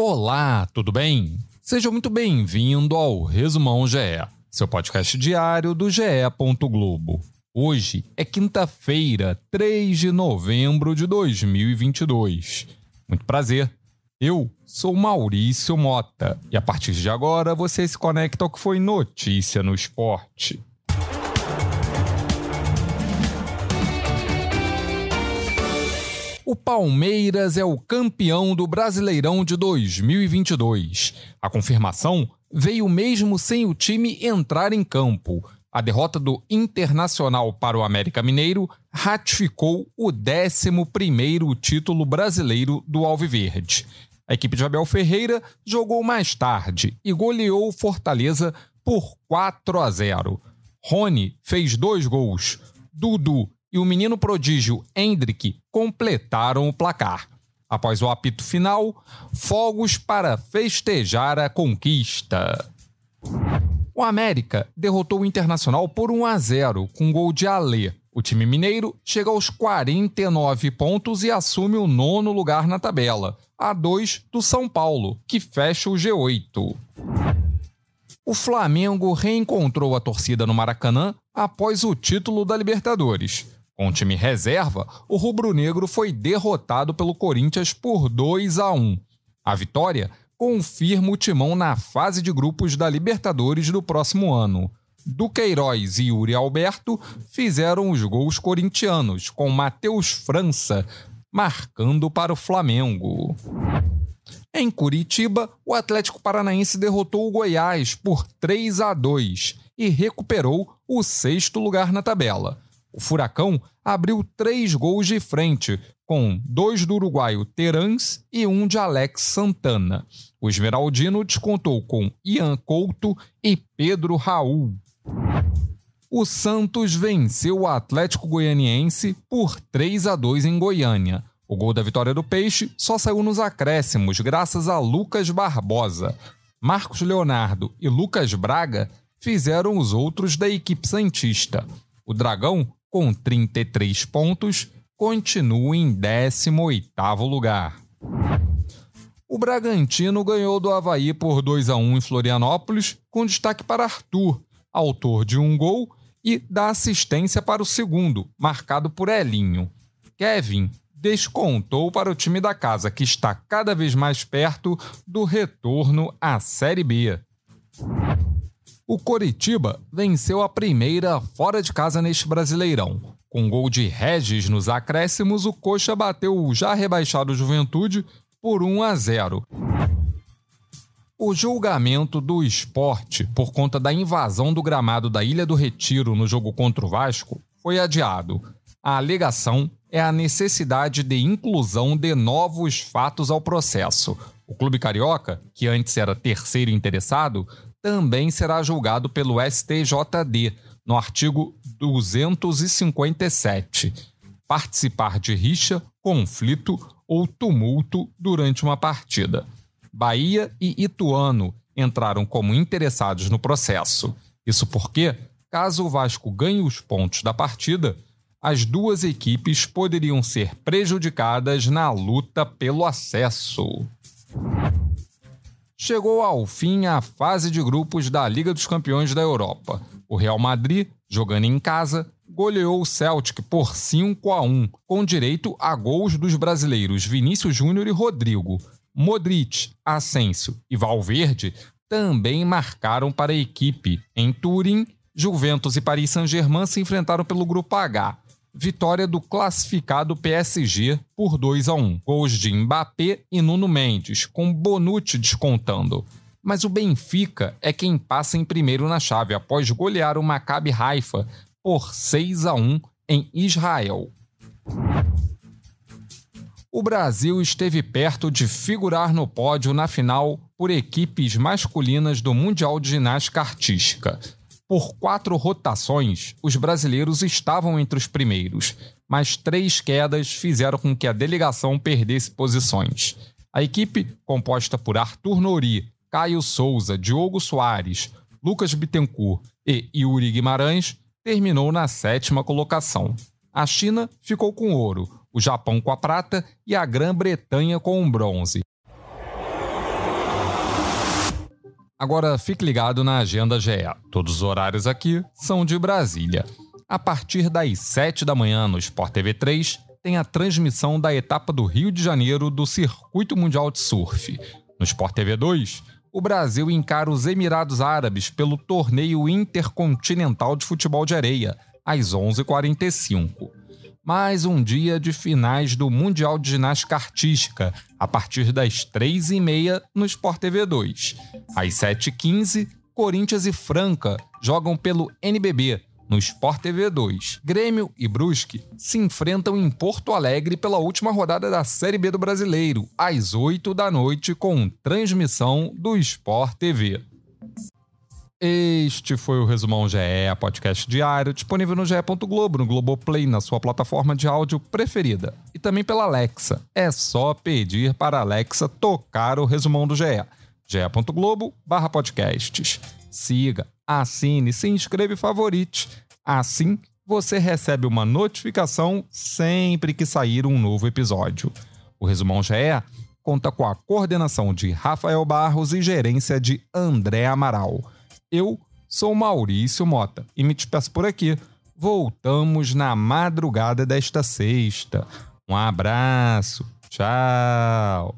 Olá, tudo bem? Seja muito bem-vindo ao Resumão GE, seu podcast diário do GE. Globo. Hoje é quinta-feira, 3 de novembro de 2022. Muito prazer. Eu sou Maurício Mota e a partir de agora você se conecta ao que foi notícia no esporte. O Palmeiras é o campeão do Brasileirão de 2022. A confirmação veio mesmo sem o time entrar em campo. A derrota do Internacional para o América Mineiro ratificou o 11º título brasileiro do Alviverde. A equipe de Abel Ferreira jogou mais tarde e goleou Fortaleza por 4 a 0. Rony fez dois gols. Dudu e o menino prodígio Hendrick completaram o placar. Após o apito final, fogos para festejar a conquista. O América derrotou o Internacional por 1 a 0 com gol de Alê. O time mineiro chega aos 49 pontos e assume o nono lugar na tabela, a 2 do São Paulo, que fecha o G8. O Flamengo reencontrou a torcida no Maracanã após o título da Libertadores. Com o time reserva, o rubro-negro foi derrotado pelo Corinthians por 2 a 1. A vitória confirma o timão na fase de grupos da Libertadores do próximo ano. Duqueiroz e Yuri Alberto fizeram os gols corintianos, com Matheus França marcando para o Flamengo. Em Curitiba, o Atlético Paranaense derrotou o Goiás por 3 a 2 e recuperou o sexto lugar na tabela. O Furacão abriu três gols de frente, com dois do uruguaio Terans e um de Alex Santana. O Esmeraldino descontou com Ian Couto e Pedro Raul. O Santos venceu o Atlético Goianiense por 3 a 2 em Goiânia. O gol da vitória do Peixe só saiu nos acréscimos graças a Lucas Barbosa. Marcos Leonardo e Lucas Braga fizeram os outros da equipe Santista. O Dragão com 33 pontos, continua em 18º lugar. O Bragantino ganhou do Havaí por 2 a 1 em Florianópolis, com destaque para Arthur, autor de um gol e da assistência para o segundo, marcado por Elinho. Kevin descontou para o time da casa, que está cada vez mais perto do retorno à Série B. O Coritiba venceu a primeira fora de casa neste Brasileirão. Com gol de Regis nos acréscimos, o Coxa bateu o já rebaixado Juventude por 1 a 0. O julgamento do esporte por conta da invasão do gramado da Ilha do Retiro no jogo contra o Vasco foi adiado. A alegação é a necessidade de inclusão de novos fatos ao processo. O clube carioca, que antes era terceiro interessado, também será julgado pelo STJD, no artigo 257. Participar de rixa, conflito ou tumulto durante uma partida. Bahia e Ituano entraram como interessados no processo. Isso porque, caso o Vasco ganhe os pontos da partida, as duas equipes poderiam ser prejudicadas na luta pelo acesso chegou ao fim a fase de grupos da Liga dos Campeões da Europa. O Real Madrid, jogando em casa, goleou o Celtic por 5 a 1, com direito a gols dos brasileiros Vinícius Júnior e Rodrigo. Modric, Asensio e Valverde também marcaram para a equipe. Em Turim, Juventus e Paris Saint-Germain se enfrentaram pelo grupo H vitória do classificado PSG por 2 a 1. Gols de Mbappé e Nuno Mendes, com Bonucci descontando. Mas o Benfica é quem passa em primeiro na chave após golear o Maccabi Haifa por 6 a 1 em Israel. O Brasil esteve perto de figurar no pódio na final por equipes masculinas do Mundial de Ginástica Artística. Por quatro rotações, os brasileiros estavam entre os primeiros, mas três quedas fizeram com que a delegação perdesse posições. A equipe, composta por Arthur Nori, Caio Souza, Diogo Soares, Lucas Bittencourt e Yuri Guimarães, terminou na sétima colocação. A China ficou com ouro, o Japão com a prata e a Grã-Bretanha com o bronze. Agora fique ligado na agenda GE. Todos os horários aqui são de Brasília. A partir das 7 da manhã no Sport TV 3 tem a transmissão da etapa do Rio de Janeiro do Circuito Mundial de Surf. No Sport TV 2, o Brasil encara os Emirados Árabes pelo Torneio Intercontinental de Futebol de Areia, às 11h45 mais um dia de finais do Mundial de Ginástica Artística, a partir das 3h30 no Sport TV 2. Às 7h15, Corinthians e Franca jogam pelo NBB, no Sport TV 2. Grêmio e Brusque se enfrentam em Porto Alegre pela última rodada da Série B do Brasileiro, às 8 da noite, com transmissão do Sport TV. Este foi o Resumão GE, podcast diário, disponível no GE. Globo, no Globoplay, na sua plataforma de áudio preferida. E também pela Alexa. É só pedir para a Alexa tocar o Resumão do GE. ge.globo barra podcasts. Siga, assine, se inscreva e favorite. Assim, você recebe uma notificação sempre que sair um novo episódio. O Resumão GE conta com a coordenação de Rafael Barros e gerência de André Amaral. Eu sou Maurício Mota e me despeço por aqui. Voltamos na madrugada desta sexta. Um abraço. Tchau.